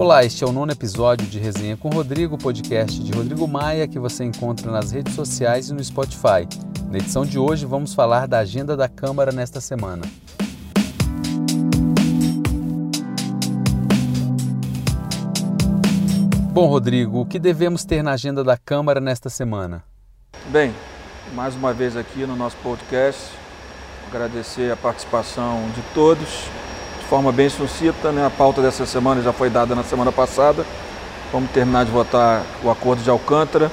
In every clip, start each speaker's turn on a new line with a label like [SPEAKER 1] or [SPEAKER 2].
[SPEAKER 1] Olá, este é o nono episódio de Resenha com Rodrigo, podcast de Rodrigo Maia que você encontra nas redes sociais e no Spotify. Na edição de hoje vamos falar da agenda da Câmara nesta semana. Bom, Rodrigo, o que devemos ter na agenda da Câmara nesta semana?
[SPEAKER 2] Bem, mais uma vez aqui no nosso podcast, agradecer a participação de todos forma bem sucinta, né? a pauta dessa semana já foi dada na semana passada. Vamos terminar de votar o acordo de Alcântara,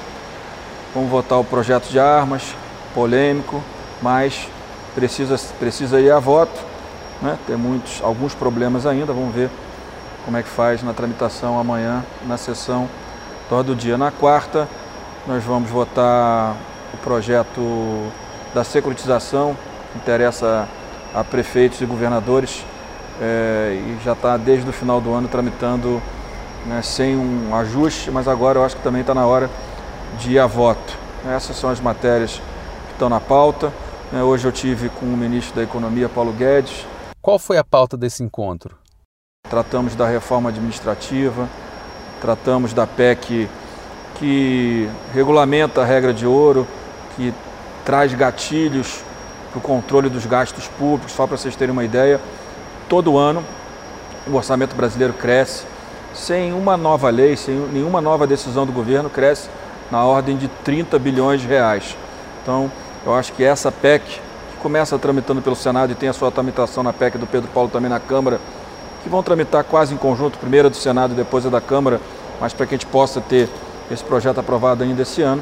[SPEAKER 2] vamos votar o projeto de armas, polêmico, mas precisa, precisa ir a voto. Né? Tem muitos, alguns problemas ainda, vamos ver como é que faz na tramitação amanhã, na sessão todo dia. Na quarta, nós vamos votar o projeto da securitização, que interessa a prefeitos e governadores é, e já está desde o final do ano tramitando né, sem um ajuste, mas agora eu acho que também está na hora de ir a voto. Essas são as matérias que estão na pauta. Né, hoje eu tive com o ministro da Economia, Paulo Guedes.
[SPEAKER 1] Qual foi a pauta desse encontro?
[SPEAKER 2] Tratamos da reforma administrativa, tratamos da PEC que regulamenta a regra de ouro, que traz gatilhos para o controle dos gastos públicos. Só para vocês terem uma ideia, todo ano o orçamento brasileiro cresce, sem uma nova lei, sem nenhuma nova decisão do governo, cresce na ordem de 30 bilhões de reais. Então, eu acho que essa PEC, que começa tramitando pelo Senado e tem a sua tramitação na PEC do Pedro Paulo também na Câmara, que vão tramitar quase em conjunto, primeiro do Senado e depois a da Câmara, mas para que a gente possa ter esse projeto aprovado ainda esse ano.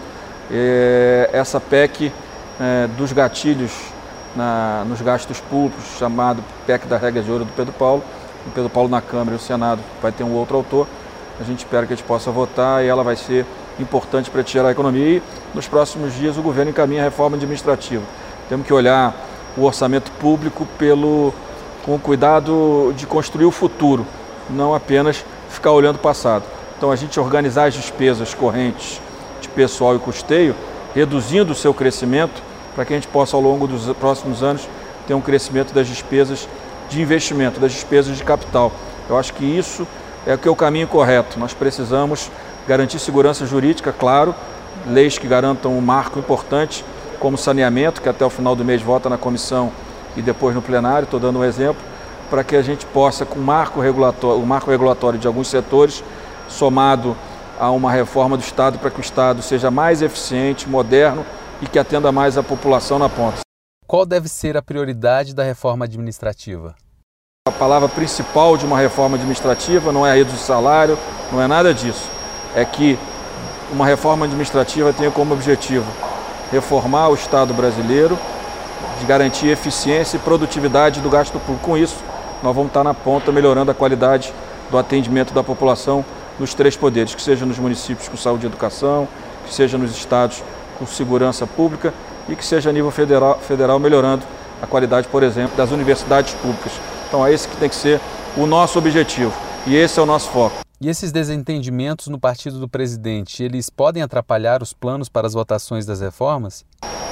[SPEAKER 2] É, essa PEC é, dos gatilhos na, nos gastos públicos, chamado PEC da regra de ouro do Pedro Paulo. O Pedro Paulo na Câmara e o Senado vai ter um outro autor. A gente espera que a gente possa votar e ela vai ser importante para tirar a economia. E nos próximos dias o governo encaminha a reforma administrativa. Temos que olhar o orçamento público pelo, com o cuidado de construir o futuro, não apenas ficar olhando o passado. Então a gente organizar as despesas correntes de pessoal e custeio, reduzindo o seu crescimento, para que a gente possa, ao longo dos próximos anos, ter um crescimento das despesas de investimento, das despesas de capital. Eu acho que isso é que é o caminho correto. Nós precisamos garantir segurança jurídica, claro, leis que garantam um marco importante, como saneamento, que até o final do mês vota na comissão e depois no plenário, estou dando um exemplo, para que a gente possa, com o marco regulatório, o marco regulatório de alguns setores, somado a uma reforma do Estado, para que o Estado seja mais eficiente, moderno e que atenda mais a população na ponta.
[SPEAKER 1] Qual deve ser a prioridade da reforma administrativa?
[SPEAKER 2] A palavra principal de uma reforma administrativa não é a redução de salário, não é nada disso. É que uma reforma administrativa tenha como objetivo reformar o Estado brasileiro, de garantir eficiência e produtividade do gasto público. Com isso, nós vamos estar na ponta melhorando a qualidade do atendimento da população nos três poderes, que seja nos municípios com saúde e educação, que seja nos estados com segurança pública e que seja a nível federal, federal melhorando a qualidade, por exemplo, das universidades públicas. Então é esse que tem que ser o nosso objetivo e esse é o nosso foco.
[SPEAKER 1] E esses desentendimentos no partido do presidente, eles podem atrapalhar os planos para as votações das reformas?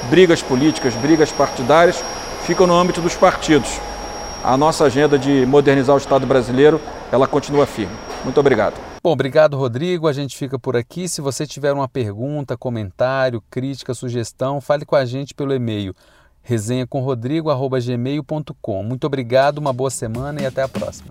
[SPEAKER 2] Brigas políticas, brigas partidárias ficam no âmbito dos partidos. A nossa agenda de modernizar o Estado brasileiro, ela continua firme. Muito obrigado.
[SPEAKER 1] Bom, obrigado, Rodrigo. A gente fica por aqui. Se você tiver uma pergunta, comentário, crítica, sugestão, fale com a gente pelo e-mail resenhacomrodrigo.gmail.com. Muito obrigado, uma boa semana e até a próxima.